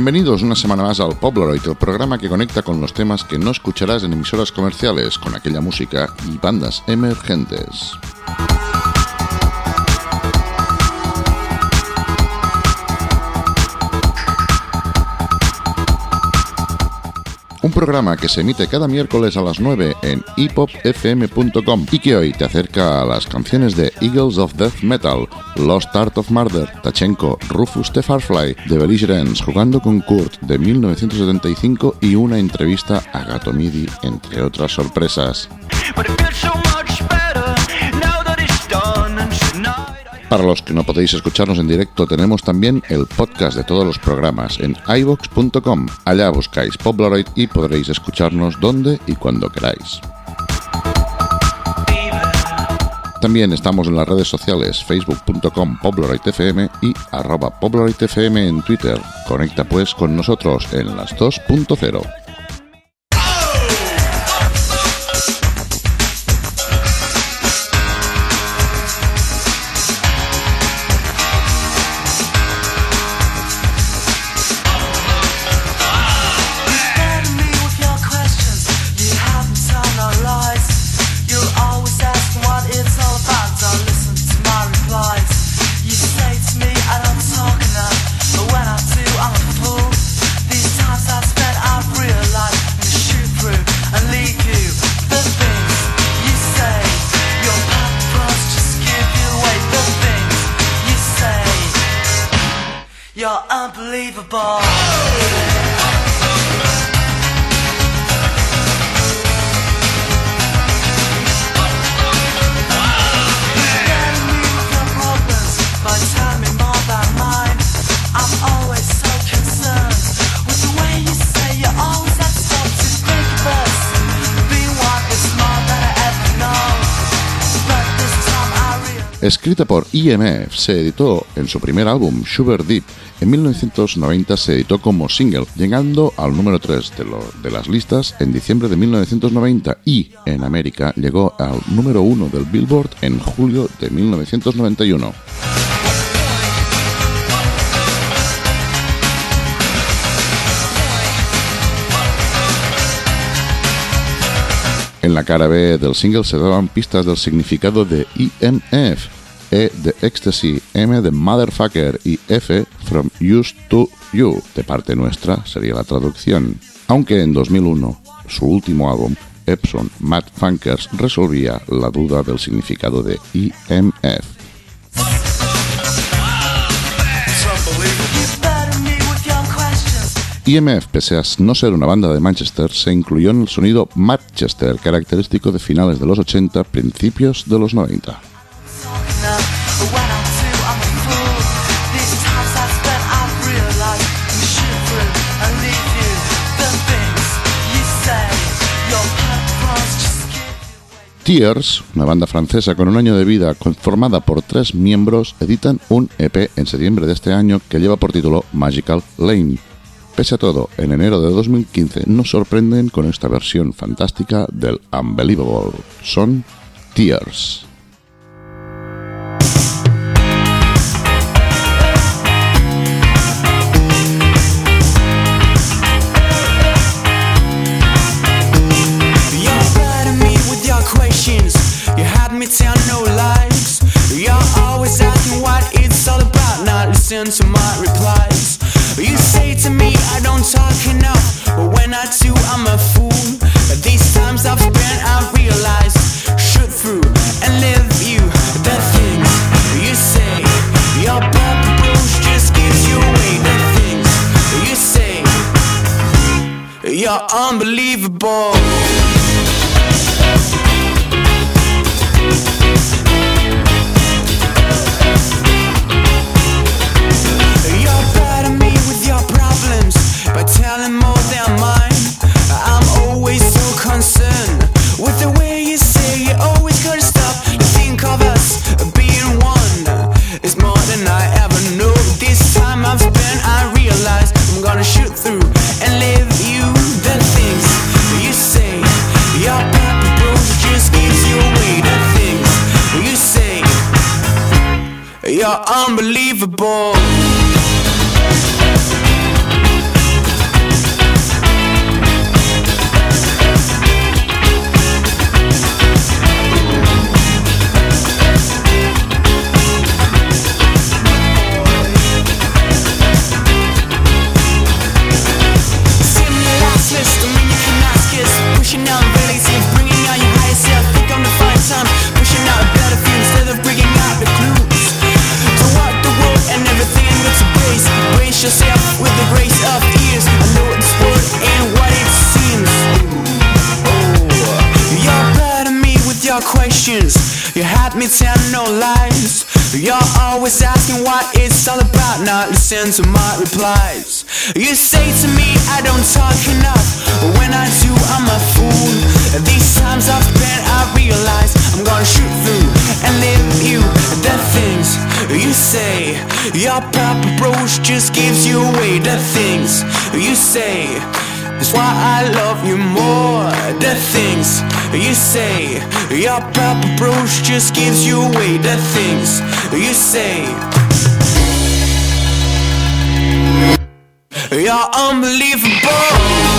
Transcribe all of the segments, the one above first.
Bienvenidos una semana más al Pobleroid, el programa que conecta con los temas que no escucharás en emisoras comerciales, con aquella música y bandas emergentes. Programa que se emite cada miércoles a las 9 en hipopfm.com y que hoy te acerca a las canciones de Eagles of Death Metal, Lost Art of Murder, Tachenko, Rufus the Farfly, The Belligerents, Jugando con Kurt de 1975 y una entrevista a Gato Midi, entre otras sorpresas. Para los que no podéis escucharnos en directo, tenemos también el podcast de todos los programas en ivox.com. Allá buscáis Pobleroid y podréis escucharnos donde y cuando queráis. También estamos en las redes sociales facebook.com pobleroidfm y arroba pobleroidfm en Twitter. Conecta pues con nosotros en las 2.0. ball. Escrita por IMF, se editó en su primer álbum, Sugar Deep. En 1990 se editó como single, llegando al número 3 de, las listas en diciembre de 1990 y en América llegó al número 1 del Billboard en julio de 1991. En la cara B del single se daban pistas del significado de EMF, E de Ecstasy, M de Motherfucker y F from Used to You, de parte nuestra sería la traducción. Aunque en 2001, su último álbum, Epson Mad Funkers, resolvía la duda del significado de EMF. IMF, pese a no ser una banda de Manchester, se incluyó en el sonido Manchester, característico de finales de los 80, principios de los 90. Tears, una banda francesa con un año de vida conformada por tres miembros, editan un EP en septiembre de este año que lleva por título Magical Lane Pese a todo, en enero de 2015 nos sorprenden con esta versión fantástica del Unbelievable. Son Tears. Questions. You had me tell no lies. You're always asking what it's all about, not listen to my replies. You say to me I don't talk enough, but when I do, I'm a fool. These times I've spent, I realize I'm gonna shoot through and leave you the things you say. Your purple brooch just gives you away the things you say. That's why I love you more. The things you say. Your purple brooch just gives you away the things you say. You're unbelievable.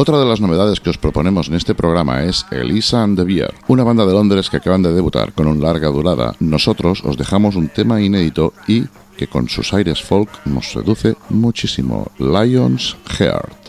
Otra de las novedades que os proponemos en este programa es Elisa and the Beer, una banda de Londres que acaban de debutar con un larga durada. Nosotros os dejamos un tema inédito y que con sus aires folk nos seduce muchísimo, Lion's Heart.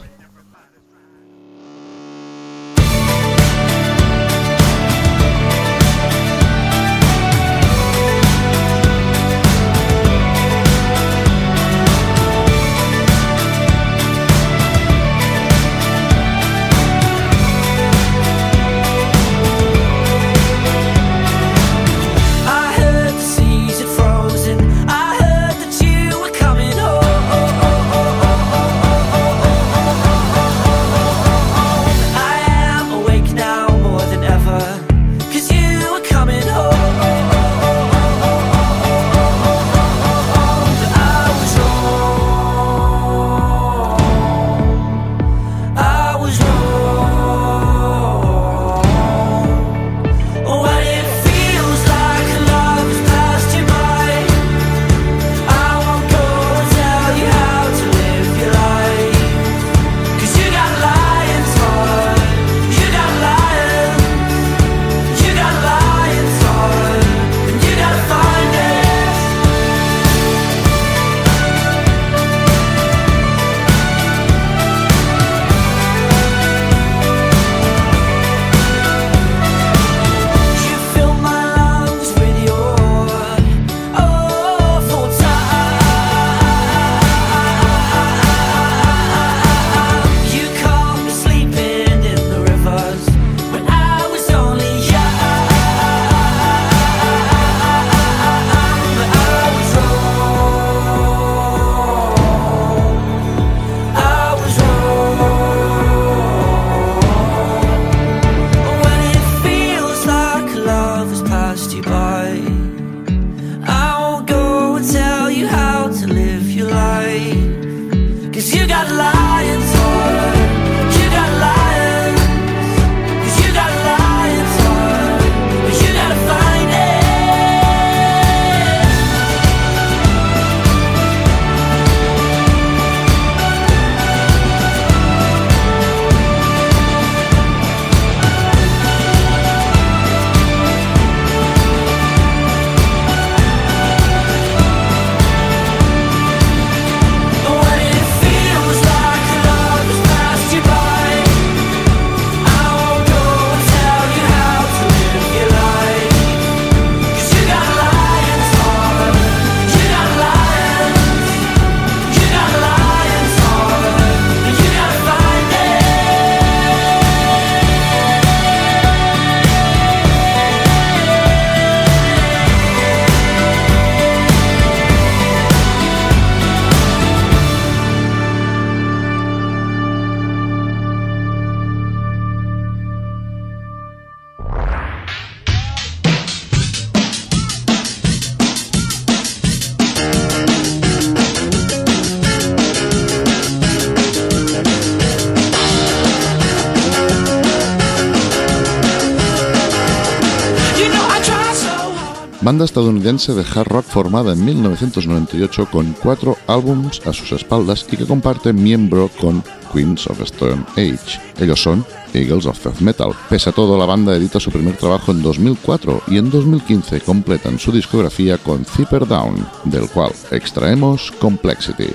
Estadounidense de hard rock formada en 1998 con cuatro álbums a sus espaldas y que comparte miembro con Queens of Stone Age. Ellos son Eagles of Death Metal. Pese a todo, la banda edita su primer trabajo en 2004 y en 2015 completan su discografía con Zipper Down, del cual extraemos Complexity.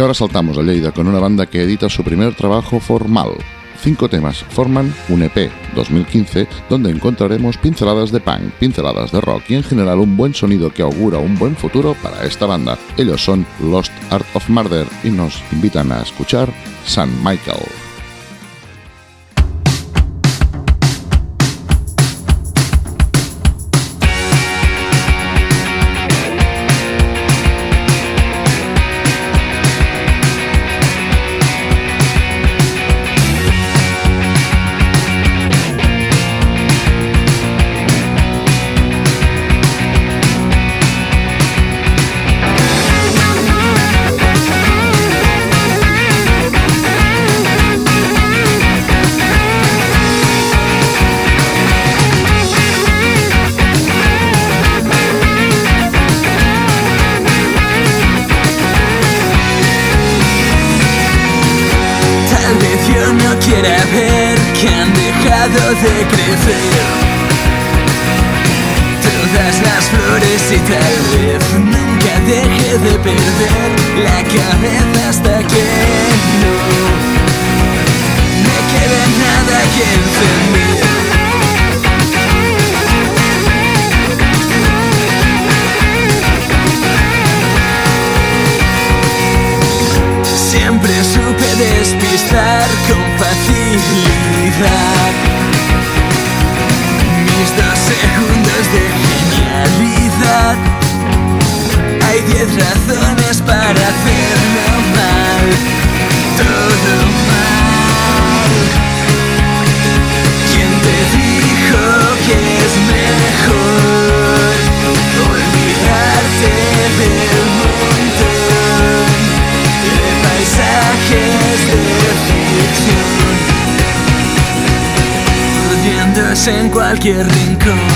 Y ahora saltamos a Lleida con una banda que edita su primer trabajo formal. Cinco temas forman un EP 2015 donde encontraremos pinceladas de punk, pinceladas de rock y en general un buen sonido que augura un buen futuro para esta banda. Ellos son Lost Art of Murder y nos invitan a escuchar San Michael. Para hacerlo mal, todo mal. ¿Quién te dijo que es mejor olvidarte del montón de paisajes de ficción, perdiéndose en cualquier rincón?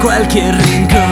Cualquier rincón?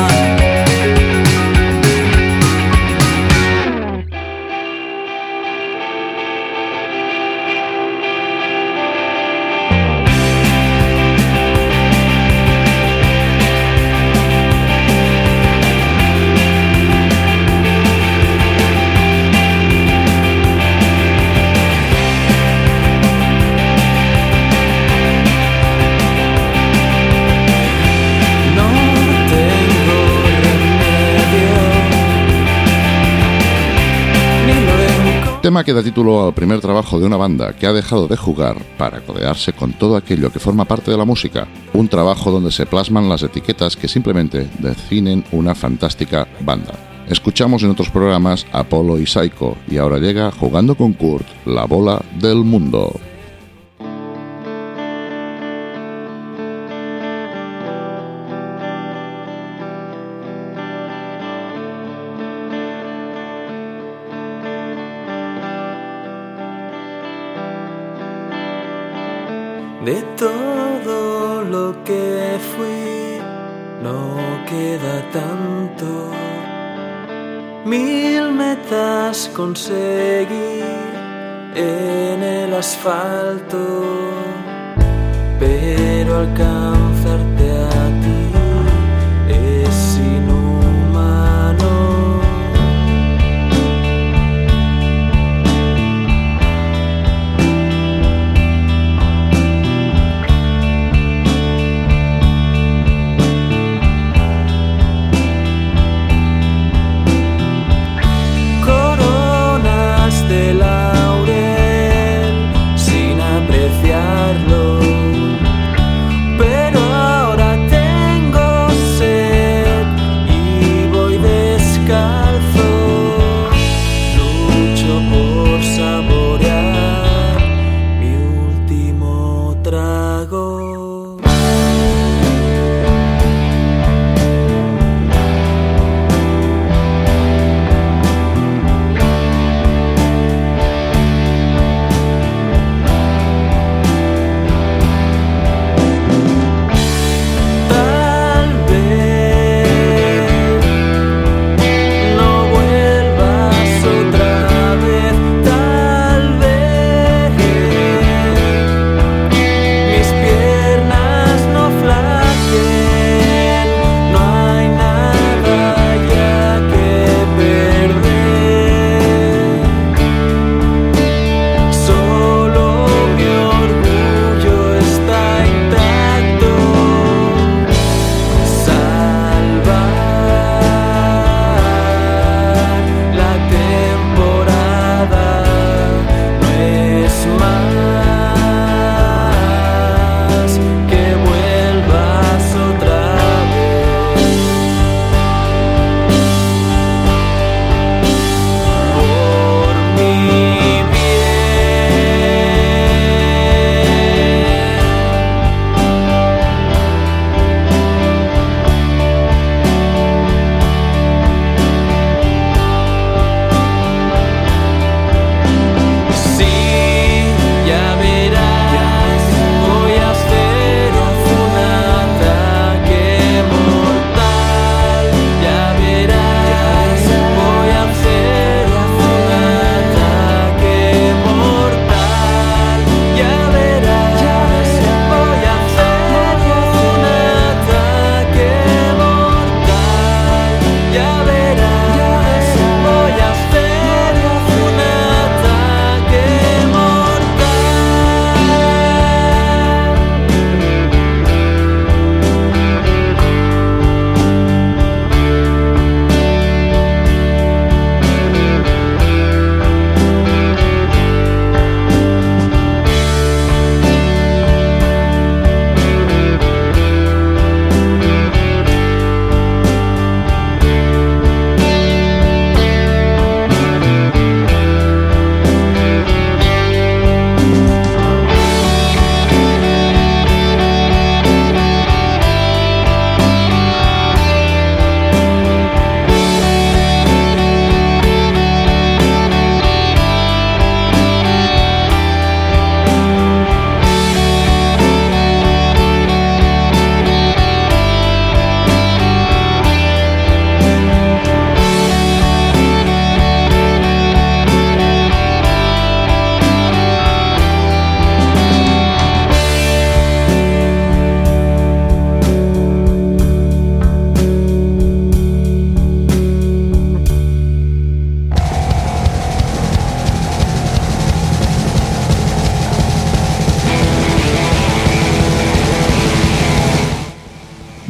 Tema que da título al primer trabajo de una banda que ha dejado de jugar para codearse con todo aquello que forma parte de la música. Un trabajo donde se plasman las etiquetas que simplemente definen una fantástica banda. Escuchamos en otros programas Apolo y Psycho y ahora llega jugando con Kurt, la bola del mundo. Que fui, no queda tanto. Mil metas conseguí en el asfalto, pero alcanzarte a ti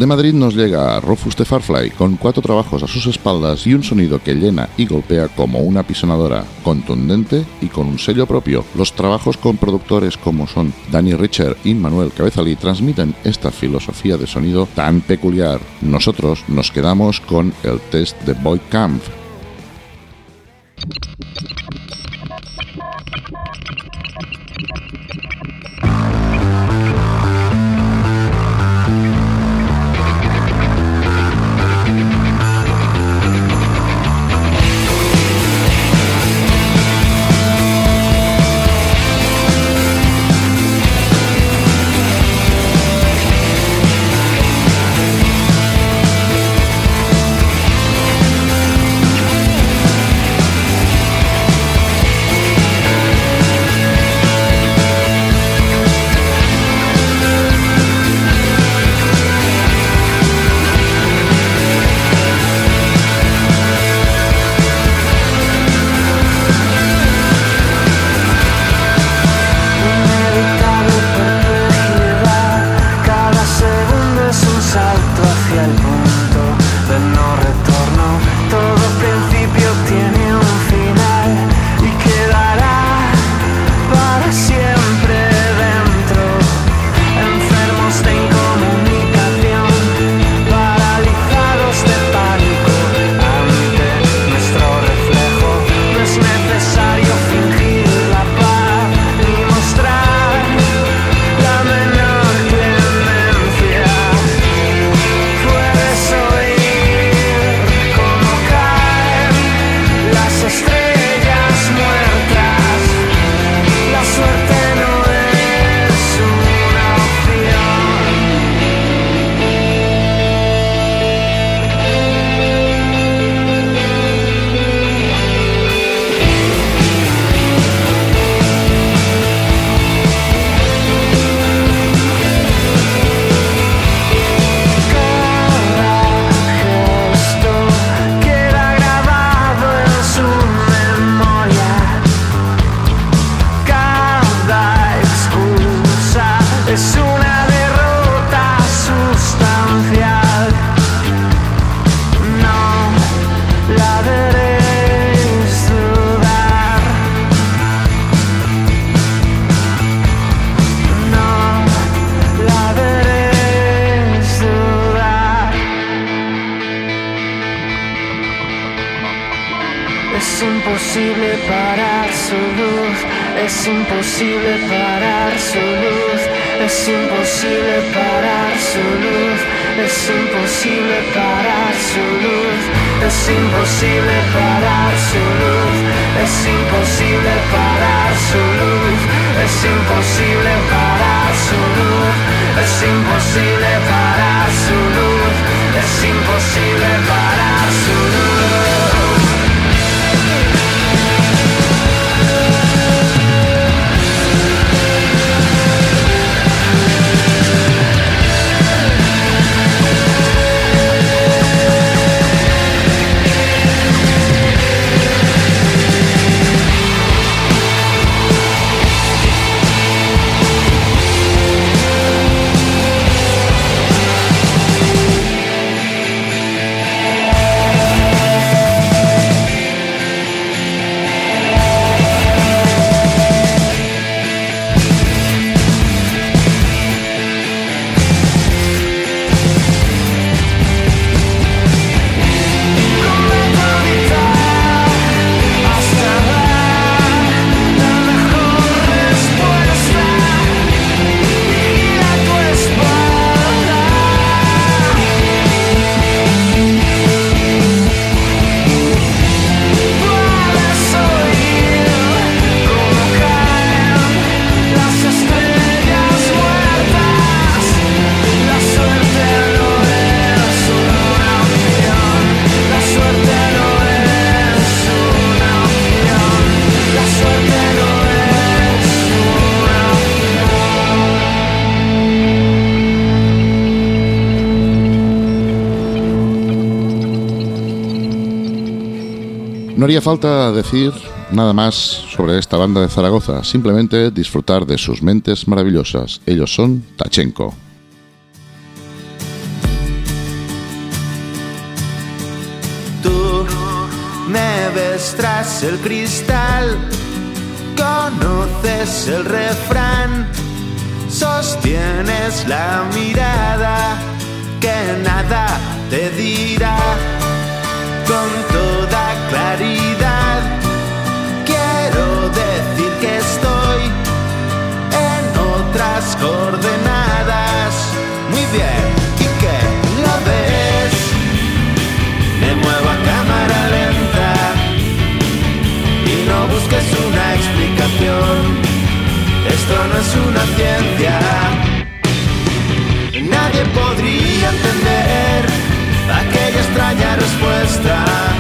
De Madrid nos llega Rufus de Farfly con cuatro trabajos a sus espaldas y un sonido que llena y golpea como una pisonadora, contundente y con un sello propio. Los trabajos con productores como son Danny Richard y Manuel Cabezalí transmiten esta filosofía de sonido tan peculiar. Nosotros nos quedamos con el test de Boy Camp, Es imposible parar su luz, es imposible parar su luz, es imposible parar su luz, es imposible parar su luz, es imposible parar su luz, es imposible parar su luz, es imposible parar su luz, es imposible parar su luz. No haría falta decir nada más sobre esta banda de Zaragoza, simplemente disfrutar de sus mentes maravillosas. Ellos son Tachenko. Tú me ves tras el cristal, conoces el refrán, sostienes la mirada que nada te dirá esto no es una ciencia. Nadie podría entender extraña respuesta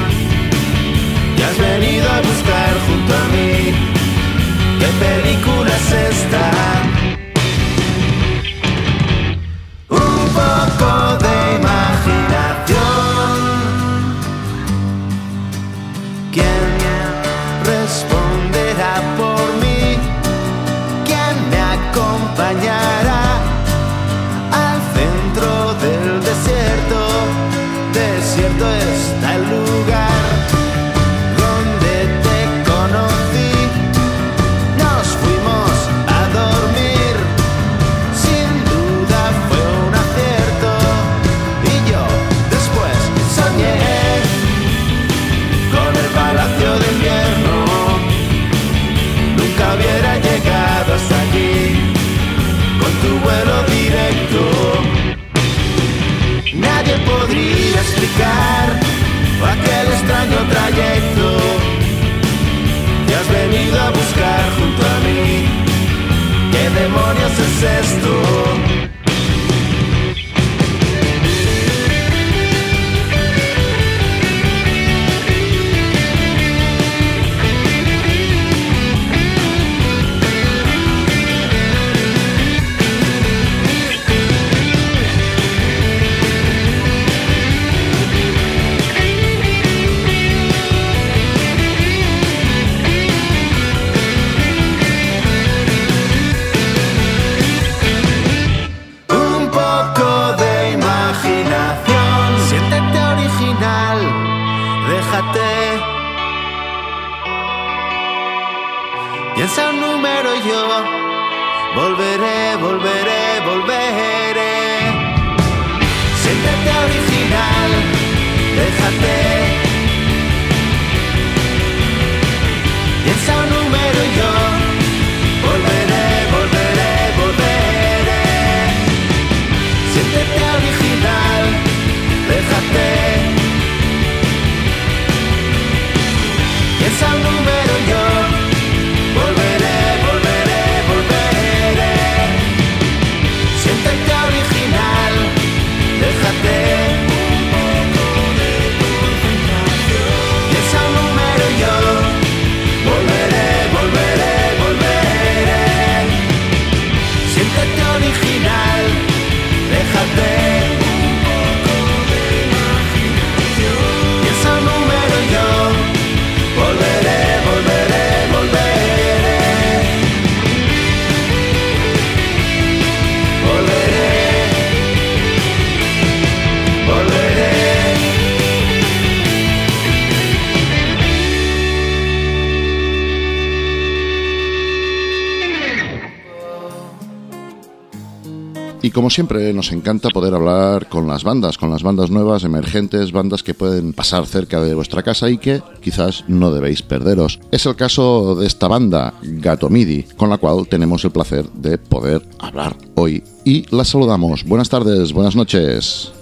como siempre, nos encanta poder hablar con las bandas, con las bandas nuevas, emergentes, bandas que pueden pasar cerca de vuestra casa y que quizás no debéis perderos. Es el caso de esta banda, Gato Midi, con la cual tenemos el placer de poder hablar hoy. Y la saludamos. Buenas tardes, buenas noches.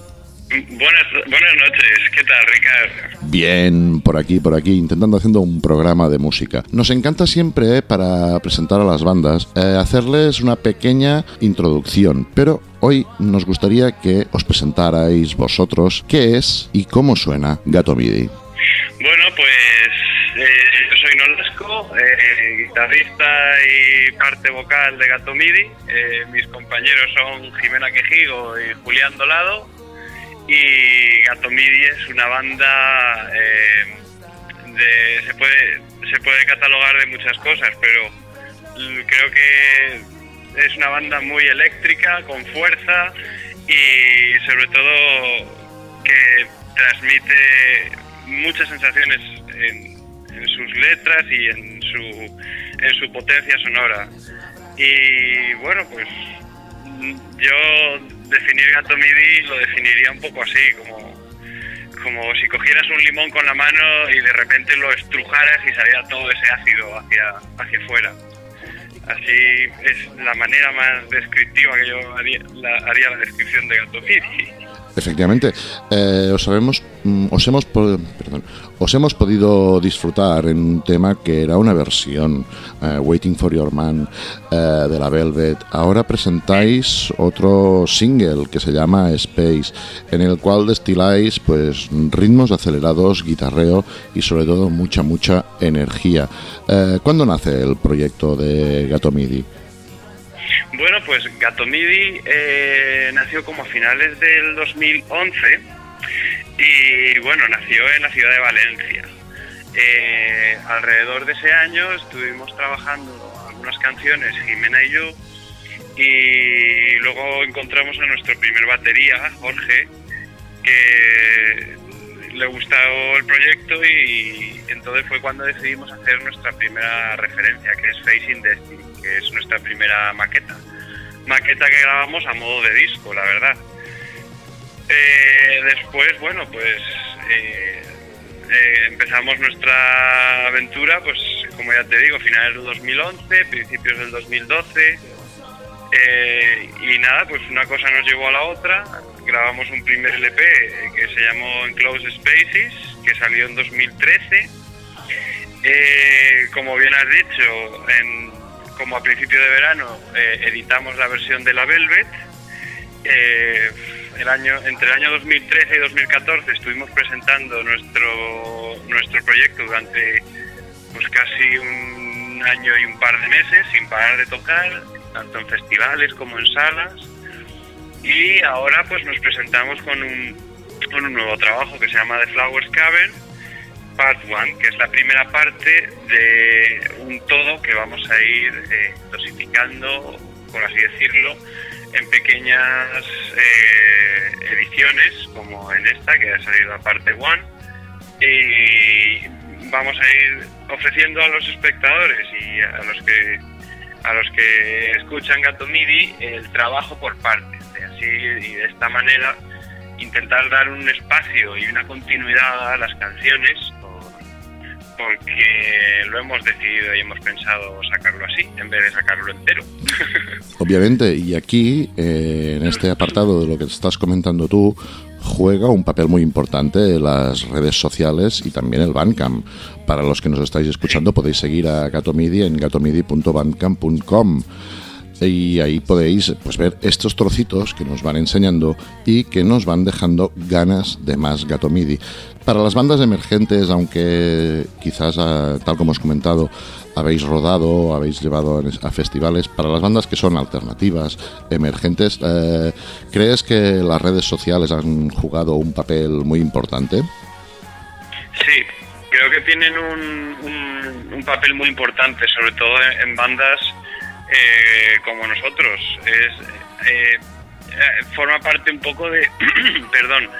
Buenas, buenas noches, ¿qué tal, Ricardo? Bien, por aquí, por aquí, intentando haciendo un programa de música. Nos encanta siempre, eh, para presentar a las bandas, eh, hacerles una pequeña introducción, pero hoy nos gustaría que os presentarais vosotros qué es y cómo suena Gato Midi. Bueno, pues eh, yo soy Nolasco, eh, guitarrista y parte vocal de Gato Midi. Eh, mis compañeros son Jimena Quejigo y Julián Dolado. Y Gato Midi es una banda eh, de, se puede se puede catalogar de muchas cosas, pero creo que es una banda muy eléctrica, con fuerza y sobre todo que transmite muchas sensaciones en, en sus letras y en su, en su potencia sonora. Y bueno, pues yo definir Gato Midi lo definiría un poco así, como, como si cogieras un limón con la mano y de repente lo estrujaras y saliera todo ese ácido hacia, hacia afuera. Así es la manera más descriptiva que yo haría la, haría la descripción de Gato Midi. Efectivamente, eh, os, mm, os, hemos, perdón, os hemos podido disfrutar en un tema que era una versión, eh, Waiting for Your Man, eh, de la Velvet. Ahora presentáis otro single que se llama Space, en el cual destiláis pues ritmos acelerados, guitarreo y sobre todo mucha, mucha energía. ¿Cuándo nace el proyecto de Gato MIDI? Bueno, pues Gato Midi eh, nació como a finales del 2011 y bueno, nació en la ciudad de Valencia. Eh, alrededor de ese año estuvimos trabajando algunas canciones, Jimena y yo, y luego encontramos a nuestro primer batería, Jorge, que le gustó el proyecto y entonces fue cuando decidimos hacer nuestra primera referencia, que es Facing Destiny que es nuestra primera maqueta. Maqueta que grabamos a modo de disco, la verdad. Eh, después, bueno, pues eh, eh, empezamos nuestra aventura, pues como ya te digo, finales del 2011, principios del 2012. y nada, pues una cosa nos llevó a la otra. Grabamos un primer LP que se llamó Enclosed Spaces, que salió en 2013. como bien has dicho, en como a principio de verano eh, editamos la versión de la Velvet, eh, el año, entre el año 2013 y 2014 estuvimos presentando nuestro, nuestro proyecto durante pues casi un año y un par de meses sin parar de tocar, tanto en festivales como en salas. Y ahora pues nos presentamos con un, con un nuevo trabajo que se llama The Flowers Cavern, Part 1, que es la primera parte de un todo que vamos a ir eh, dosificando, por así decirlo, en pequeñas eh, ediciones, como en esta, que ha salido la parte 1, y vamos a ir ofreciendo a los espectadores y a los que a los que escuchan Gato MIDI el trabajo por partes, así y de esta manera intentar dar un espacio y una continuidad a las canciones porque lo hemos decidido y hemos pensado sacarlo así en vez de sacarlo entero. Obviamente, y aquí, eh, en este apartado de lo que estás comentando tú, juega un papel muy importante las redes sociales y también el Bandcamp. Para los que nos estáis escuchando podéis seguir a Gatomidi en gatomidi.bandcamp.com y ahí podéis pues, ver estos trocitos que nos van enseñando y que nos van dejando ganas de más Gato MIDI. Para las bandas emergentes, aunque quizás, ah, tal como os comentado, habéis rodado, habéis llevado a festivales, para las bandas que son alternativas, emergentes, eh, ¿crees que las redes sociales han jugado un papel muy importante? Sí, creo que tienen un, un, papel muy importante, sobre todo en, bandas eh, como nosotros. Es, eh, forma parte un poco de, perdón,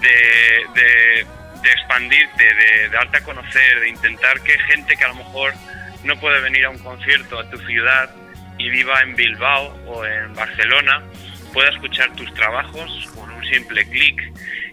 de de expandirte, de, darte a conocer, de intentar que gente que a lo mejor no puede venir a un concierto a tu ciudad y viva en Bilbao o en Barcelona, pueda escuchar tus trabajos con un simple clic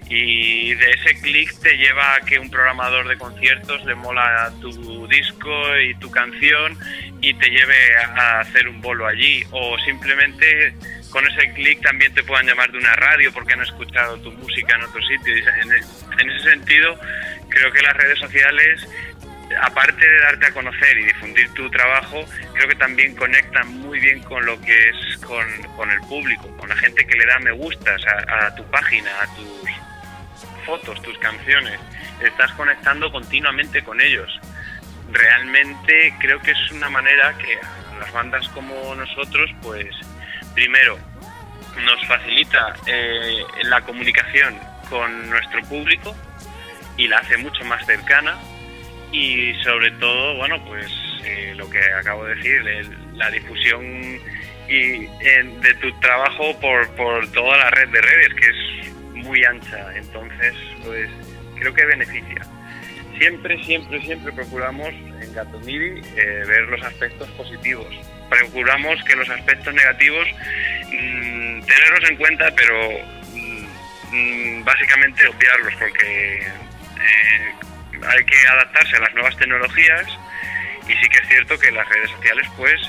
y de ese clic te lleva a que un programador de conciertos le mola tu disco y tu canción y te lleve a hacer un bolo allí o simplemente con ese clic también te puedan llamar de una radio porque han escuchado tu música en otro sitio. En ese sentido, creo que las redes sociales, aparte de darte a conocer y difundir tu trabajo, creo que también conectan muy bien con lo que es con, el público, con la gente que le da me gustas a, a tu página, a tus fotos, tus canciones. Estás conectando continuamente con ellos. Realmente creo que es una manera que las bandas como nosotros, pues primero, nos facilita eh, la comunicación con nuestro público y la hace mucho más cercana y sobre todo, bueno, pues eh, lo que acabo de decir, la difusión y, de tu trabajo por, por toda la red de redes, que es muy ancha, entonces, pues creo que beneficia. siempre, siempre, siempre procuramos en Gato MIDI eh, ver los aspectos positivos. Procuramos que los aspectos negativos mm, tenerlos en cuenta, pero mm, mm, básicamente obviarlos porque eh, hay que adaptarse a las nuevas tecnologías y sí que es cierto que las redes sociales pues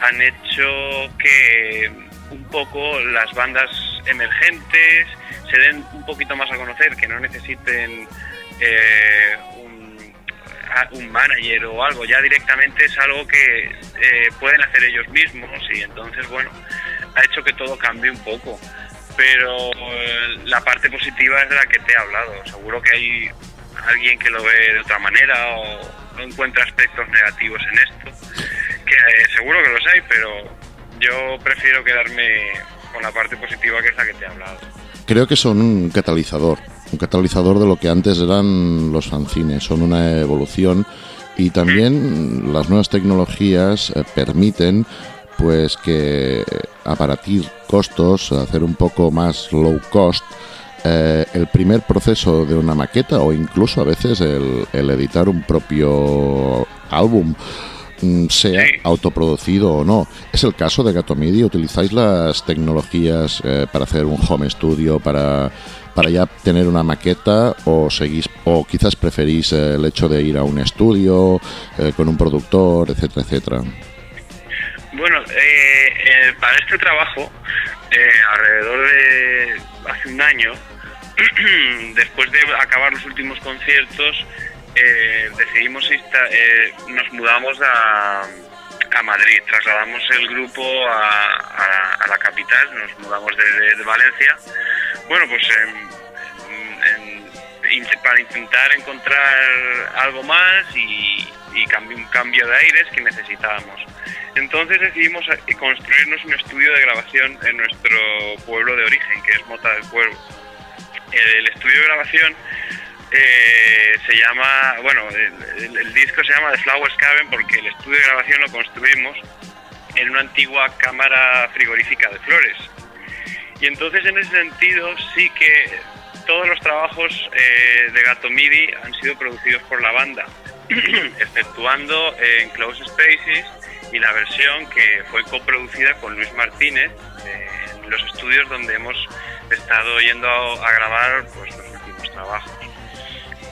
han hecho que un poco las bandas emergentes se den un poquito más a conocer, que no necesiten eh, un, manager o algo, ya directamente es algo que eh, pueden hacer ellos mismos y entonces, bueno, ha hecho que todo cambie un poco. Pero eh, la parte positiva es de la que te he hablado. Seguro que hay alguien que lo ve de otra manera o no encuentra aspectos negativos en esto, que seguro que los hay, pero yo prefiero quedarme con la parte positiva que es la que te he hablado. Creo que son un catalizador, un catalizador de lo que antes eran los fanzines, son una evolución y también las nuevas tecnologías eh, permiten pues que aparatir costos, hacer un poco más low cost, eh, el primer proceso de una maqueta o incluso a veces el, el editar un propio álbum Mm, sea autoproducido o no. ¿Es el caso de Gato Media? ¿Utilizáis las tecnologías eh, para hacer un home studio, para, para ya tener una maqueta o seguís o quizás preferís eh, el hecho de ir a un estudio eh, con un productor, etcétera, etcétera? Bueno, para este trabajo, alrededor de hace un año, después de acabar los últimos conciertos, eh, decidimos eh, nos mudamos a, a, Madrid, trasladamos el grupo a, la capital, nos mudamos de, Valencia. Bueno, pues para intentar encontrar algo más y, y un cambio de aires que necesitábamos. Entonces decidimos eh, construirnos un estudio de grabación en nuestro pueblo de origen, que es Mota del Pueblo. El estudio de grabación eh, se llama, bueno, el, disco se llama The Flowers Cabin porque el estudio de grabación lo construimos en una antigua cámara frigorífica de flores. Y entonces en ese sentido sí que todos los trabajos eh, de Gato MIDI han sido producidos por la banda, exceptuando en Close Spaces y la versión que fue coproducida con Luis Martínez en los estudios donde hemos estado yendo a, a grabar pues, los últimos trabajos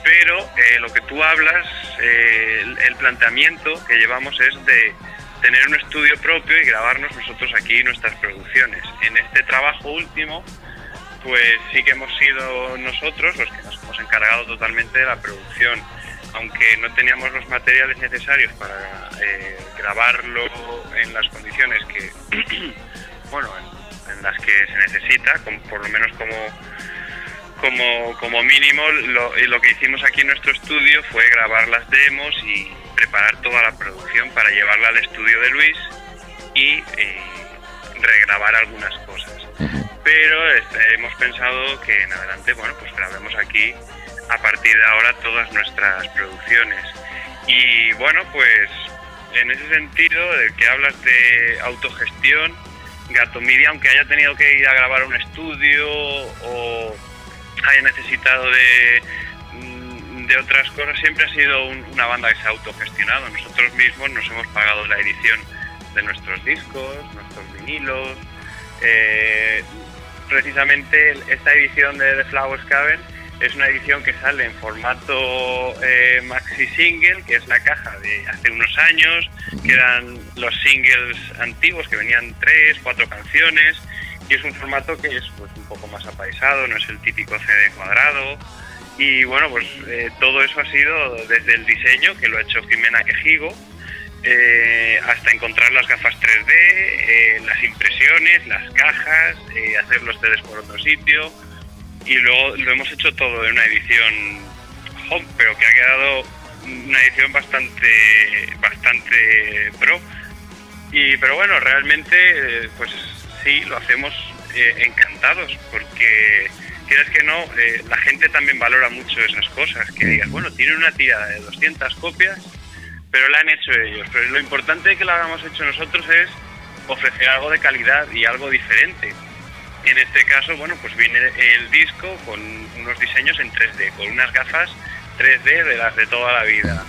pero eh, lo que tú hablas, eh, el, planteamiento que llevamos es de tener un estudio propio y grabarnos nosotros aquí nuestras producciones. En este trabajo último, pues sí que hemos sido nosotros los que nos hemos encargado totalmente de la producción, aunque no teníamos los materiales necesarios para eh, grabarlo en las condiciones que, bueno, en, las que se necesita, por lo menos como como, como mínimo lo, lo, que hicimos aquí en nuestro estudio fue grabar las demos y preparar toda la producción para llevarla al estudio de Luis y eh, regrabar algunas cosas. Pero este, hemos pensado que en adelante, bueno, pues grabemos aquí a partir de ahora todas nuestras producciones. Y bueno, pues en ese sentido, de que hablas de autogestión, Gato Media, aunque haya tenido que ir a grabar un estudio o haya necesitado de, mm, de otras cosas, siempre ha sido una banda que se ha autogestionado. Nosotros mismos nos hemos pagado la edición de nuestros discos, nuestros vinilos. Eh, precisamente esta edición de The Flowers Cavern es una edición que sale en formato eh, maxi single, que es la caja de hace unos años, que eran los singles antiguos, que venían tres, cuatro canciones, y es un formato que es pues, un poco más apaisado, no es el típico CD cuadrado. Y bueno, pues eh, todo eso ha sido desde el diseño, que lo ha hecho Jimena Quejigo, eh, hasta encontrar las gafas 3D, eh, las impresiones, las cajas, hacer los CDs por otro sitio. Y luego lo hemos hecho todo en una edición home, pero que ha quedado una edición bastante, bastante pro. Y, pero bueno, realmente pues sí, lo hacemos eh, encantados, porque quieras que no, eh, la gente también valora mucho esas cosas, que digas, bueno, tienen una tirada de 200 copias, pero la han hecho ellos. Pero lo importante que lo hayamos hecho nosotros es ofrecer algo de calidad y algo diferente. En este caso, bueno, pues viene el disco con unos diseños en 3D, con unas gafas 3D de las de toda la vida.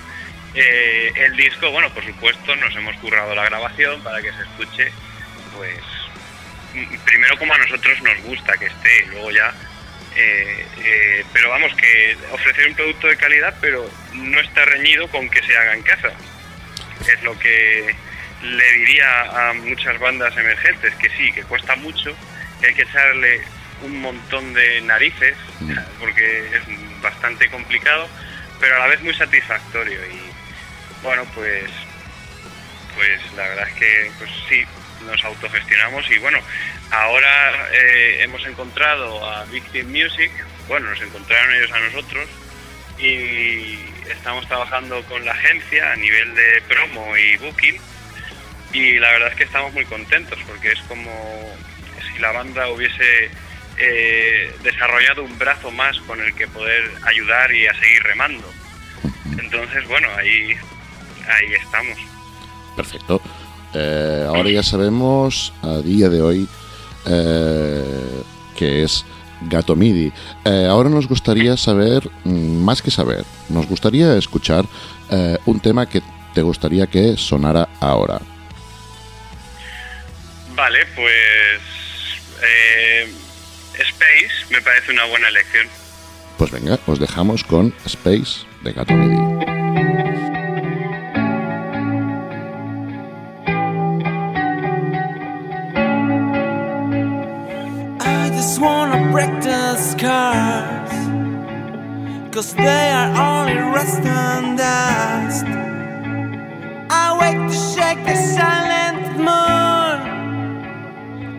Eh, el disco, bueno, por supuesto, nos hemos currado la grabación para que se escuche, pues, primero como a nosotros nos gusta que esté, y luego ya, eh, eh, pero vamos, que ofrecer un producto de calidad, pero no está reñido con que se haga en casa. Es lo que le diría a muchas bandas emergentes, que sí, que cuesta mucho, que hay que echarle un montón de narices, Mm. porque es bastante complicado, pero a la vez muy satisfactorio. Y bueno, pues, pues la verdad es que pues sí, nos autogestionamos y bueno, ahora eh, hemos encontrado a Victim Music, bueno, nos encontraron ellos a nosotros y estamos trabajando con la agencia a nivel de promo y booking y la verdad es que estamos muy contentos porque es como si la banda hubiese eh, desarrollado un brazo más con el que poder ayudar y a seguir remando. Entonces, bueno, ahí, ahí estamos. Perfecto. Eh, ahora ya sabemos a día de hoy eh, que es Gato MIDI. Eh, ahora nos gustaría saber, mm, más que saber, nos gustaría escuchar un tema que te gustaría que sonara ahora. Vale, pues Space me parece una buena elección. Pues venga, os dejamos con Space de Gato MIDI. Just wanna break the scars. Cause they are only rust and dust. I wake to shake the silent moon.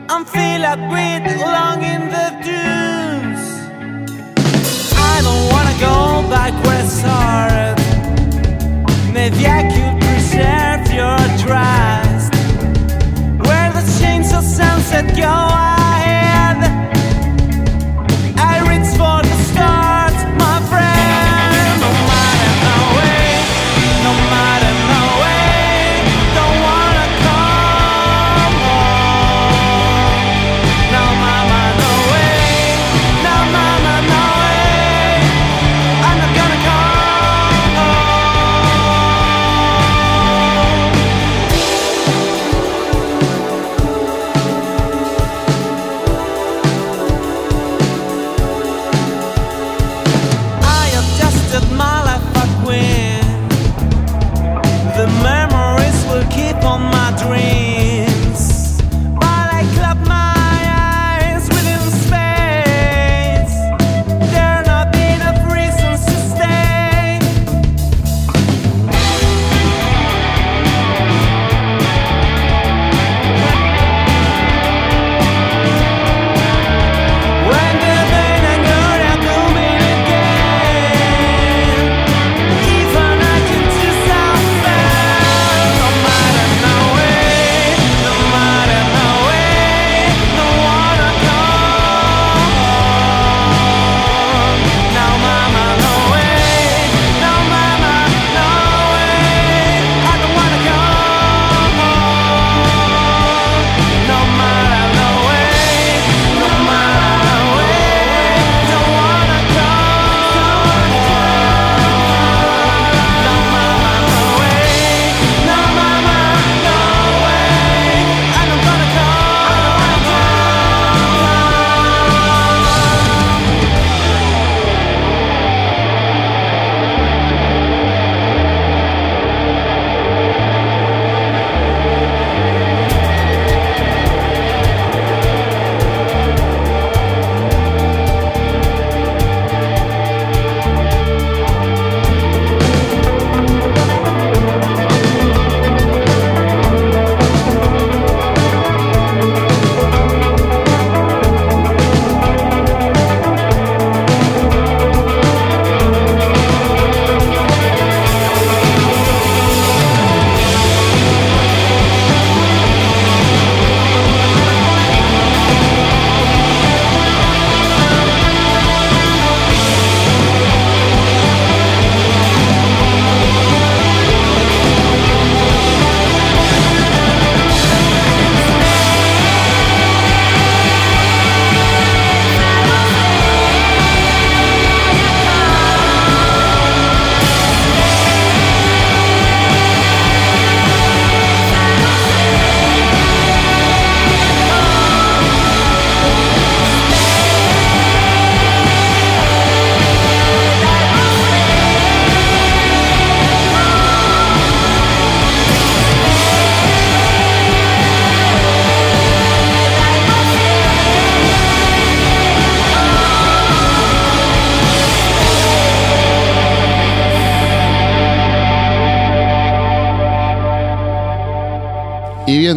I'm filled up long in the dunes. I don't wanna go back where I started. Maybe I could preserve your trust. Where the chains of sunset go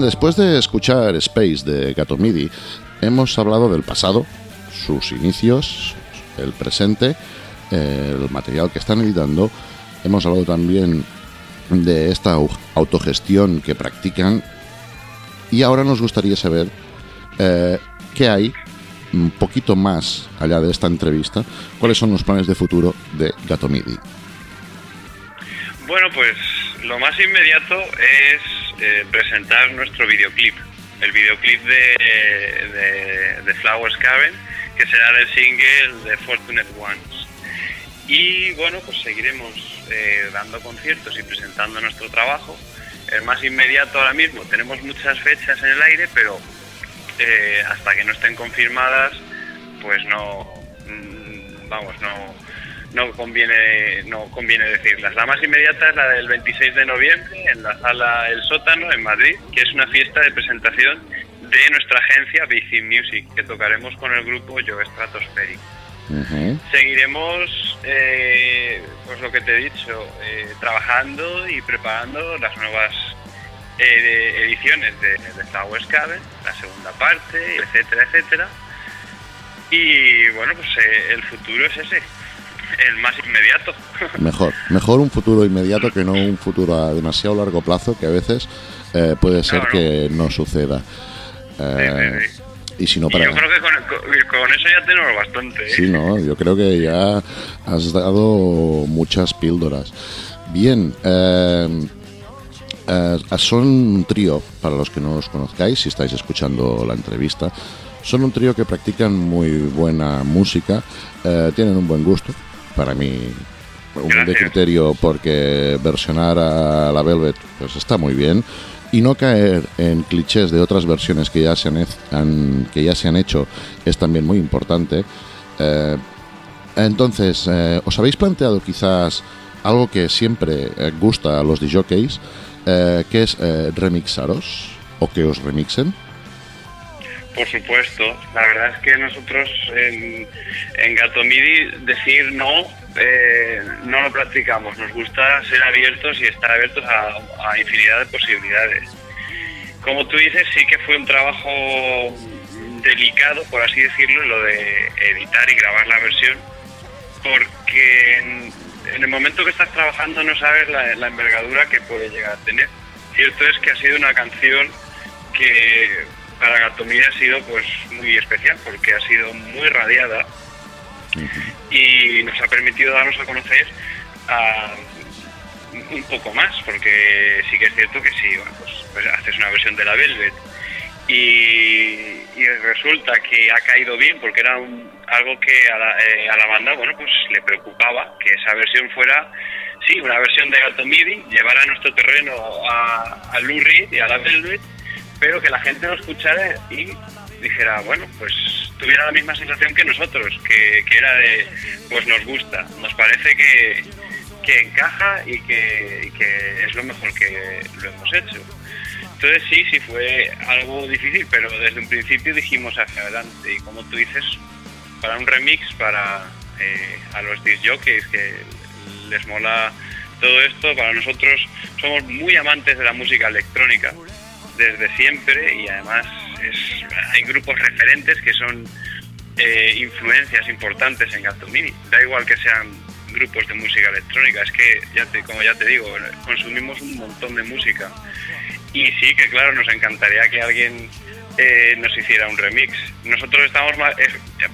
después de escuchar Space de Gato MIDI, hemos hablado del pasado, sus inicios, el presente, el material que están editando. Hemos hablado también de esta autogestión que practican. Y ahora nos gustaría saber eh, qué hay un poquito más allá de esta entrevista, cuáles son los planes de futuro de Gato MIDI. Bueno, pues lo más inmediato es eh, presentar nuestro videoclip, el videoclip de, de, Flowers Cabin, que será el single de Fortunate Ones. Y bueno, pues seguiremos eh, dando conciertos y presentando nuestro trabajo. El más inmediato ahora mismo, tenemos muchas fechas en el aire, pero eh, hasta que no estén confirmadas, pues no, mm, vamos, no, no conviene no conviene decirlas. La más inmediata es la del 26 de noviembre en la sala El Sótano en Madrid, que es una fiesta de presentación de nuestra agencia Basic Music, que tocaremos con el grupo Yo Stratospheric. Seguiremos, eh, pues lo que te he dicho, eh, trabajando y preparando las nuevas eh, ediciones de, de Star Wars la segunda parte, etcétera, etcétera. Y bueno, pues el futuro es ese, el más inmediato. Mejor, mejor un futuro inmediato que no un futuro a demasiado largo plazo que a veces eh, puede ser que no suceda. Eh, y si no para... yo creo que con, eso ya tenemos bastante. ¿eh? Sí, no, yo creo que ya has dado muchas píldoras. Bien, son un trío, para los que no os conozcáis, si estáis escuchando la entrevista, son un trío que practican muy buena música, tienen un buen gusto, para mí un de criterio porque versionar a la Velvet pues está muy bien y no caer en clichés de otras versiones que ya se han, que ya se han hecho es también muy importante. Eh, entonces, eh, ¿os habéis planteado quizás algo que siempre eh, gusta a los DJs, que es remixaros o que os remixen? Por supuesto, la verdad es que nosotros en, en Gato MIDI decir no, eh, no lo practicamos. Nos gusta ser abiertos y estar abiertos a, infinidad de posibilidades. Como tú dices, sí que fue un trabajo delicado, por así decirlo, lo de editar y grabar la versión, porque en, el momento que estás trabajando no sabes la envergadura que puede llegar a tener. Cierto es que ha sido una canción que para Gatomía ha sido pues muy especial porque ha sido muy radiada y nos ha permitido darnos a conocer un poco más porque sí que es cierto que sí, pues, pues, haces una versión de la Velvet y, resulta que ha caído bien porque era algo que a la, eh, a la, banda bueno pues le preocupaba que esa versión fuera sí una versión de Gato MIDI llevara a nuestro terreno a, a Lou Reed y a la Velvet pero que la gente lo escuchara y dijera, bueno, pues tuviera la misma sensación que nosotros, que, era de, pues nos gusta, nos parece que, que encaja y que, es lo mejor que lo hemos hecho. Entonces sí, sí fue algo difícil, pero desde un principio dijimos hacia adelante. Y como tú dices, para un remix, para eh, a los disc jockeys que les mola todo esto, para nosotros somos muy amantes de la música electrónica desde siempre y además hay grupos referentes que son eh, influencias importantes en Gato Mini. Da igual que sean grupos de música electrónica, es que, ya te, como ya te digo, consumimos un montón de música. Y sí que, claro, nos encantaría que alguien eh, nos hiciera un remix. Nosotros estamos más,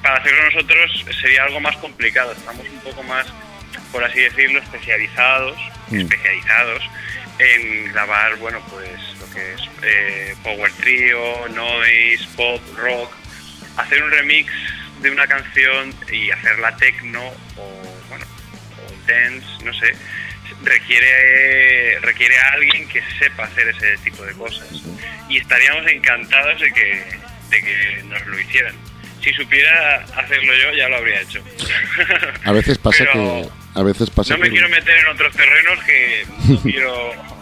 para hacerlo nosotros sería algo más complicado, estamos un poco más, por así decirlo, especializados, mm. especializados en grabar, bueno, pues que es eh, power trio, noise, pop, rock, hacer un remix de una canción y hacerla techno o, bueno, o dance, no sé, requiere requiere a alguien que sepa hacer ese tipo de cosas. Y estaríamos encantados de que, de que nos lo hicieran. Si supiera hacerlo yo, ya lo habría hecho. A veces pasa que a veces pasa no me quiero meter en otros terrenos que no quiero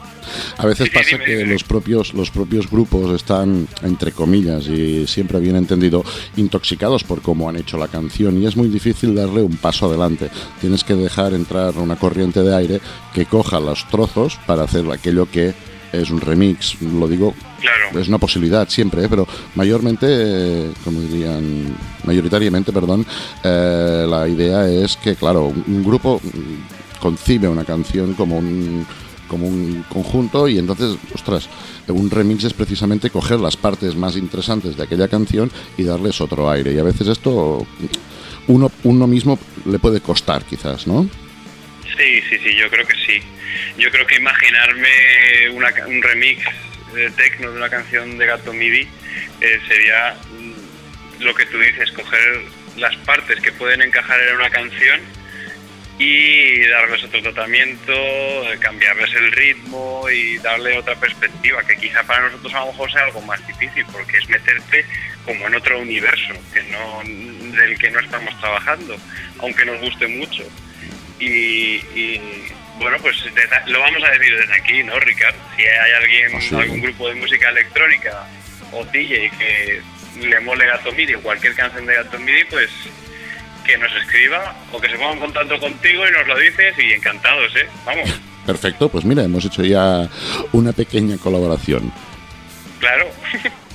a veces pasa que los propios los propios grupos están entre comillas y siempre bien entendido intoxicados por cómo han hecho la canción y es muy difícil darle un paso adelante tienes que dejar entrar una corriente de aire que coja los trozos para hacer aquello que es un remix, lo digo, Claro. es una posibilidad siempre, ¿eh? pero mayormente, eh, como dirían, mayoritariamente, perdón, eh, la idea es que, claro, un, un grupo concibe una canción como un como un conjunto y entonces, ostras, un remix es precisamente coger las partes más interesantes de aquella canción y darles otro aire. Y a veces esto uno, uno mismo le puede costar quizás, ¿no? Sí, sí, sí, yo creo que sí. Yo creo que imaginarme una un remix de techno de una canción de Gato MIDI eh, sería mm, lo que tú dices, coger las partes que pueden encajar en una canción y darles otro tratamiento, cambiarles el ritmo y darle otra perspectiva, que quizá para nosotros a lo mejor sea algo más difícil, porque es meterte como en otro universo que no del que no estamos trabajando, aunque nos guste mucho. Y, y, bueno, pues lo vamos a decir desde aquí, ¿no, Ricard? Si hay alguien, Ah, sí. algún grupo de música electrónica o DJ que le mole Gato MIDI o cualquier canción de Gato MIDI, pues que nos escriba o que se ponga en contacto contigo y nos lo dices y encantados, ¿eh? Vamos, Perfecto, pues mira, hemos hecho ya una pequeña colaboración. claro.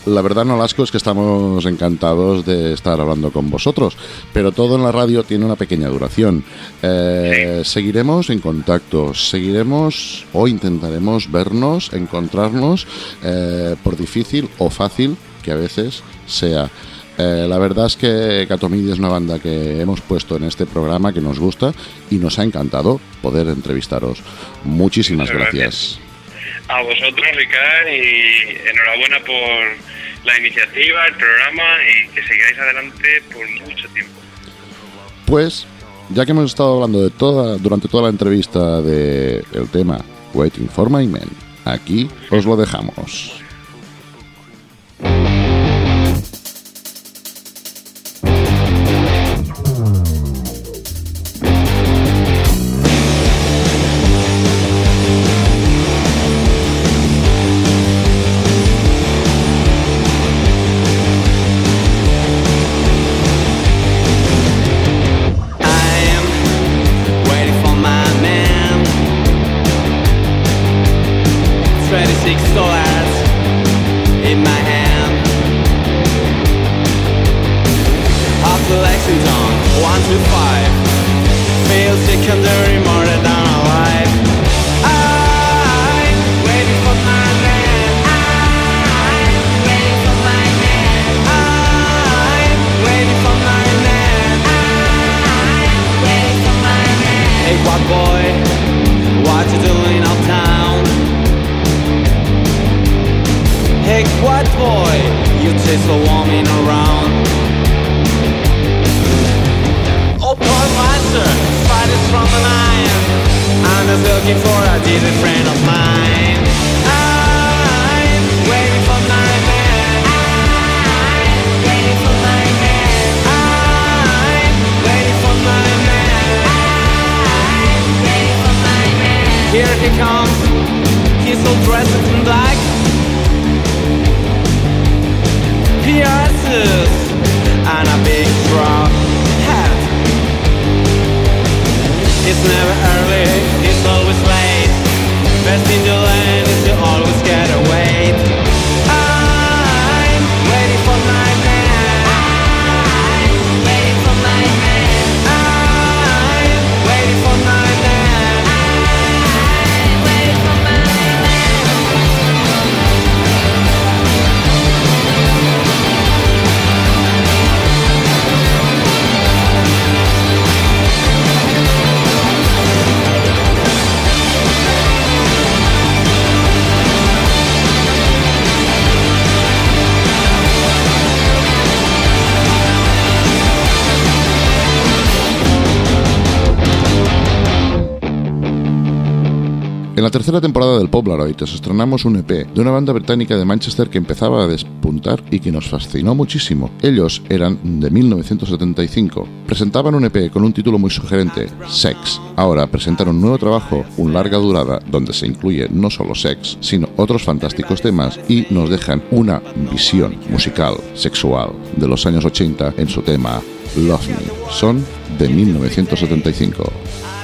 La verdad, Nolasco, es que estamos encantados de estar hablando con vosotros, pero todo en la radio tiene una pequeña duración. Eh, Seguiremos en contacto, seguiremos o intentaremos vernos, encontrarnos, eh, por difícil o fácil que a veces sea. Eh, la verdad es que Gatomidi es una banda que hemos puesto en este programa que nos gusta y nos ha encantado poder entrevistaros. Muchísimas gracias. A vosotros, Ricard, y enhorabuena por la iniciativa, el programa y que sigáis adelante por mucho tiempo. Pues, ya que hemos estado hablando de toda, durante toda la entrevista del tema Waiting for My Man, aquí os lo dejamos. Tercera temporada del Polaroid os estrenamos un EP de una banda británica de Manchester que empezaba a despuntar y que nos fascinó muchísimo. Ellos eran de 1975. Presentaban un EP con un título muy sugerente, Sex. Ahora presentan un nuevo trabajo, un larga durada, donde se incluye no solo sex, sino otros fantásticos temas y nos dejan una visión musical, sexual, de los años 80 en su tema Love Me. Son de 1975.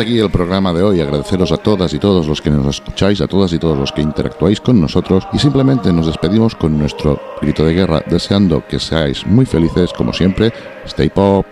hasta aquí el programa de hoy. Agradeceros a todas y todos los que nos escucháis, a todas y todos los que interactuáis con nosotros y simplemente nos despedimos con nuestro grito de guerra deseando que seáis muy felices como siempre. Stay pop.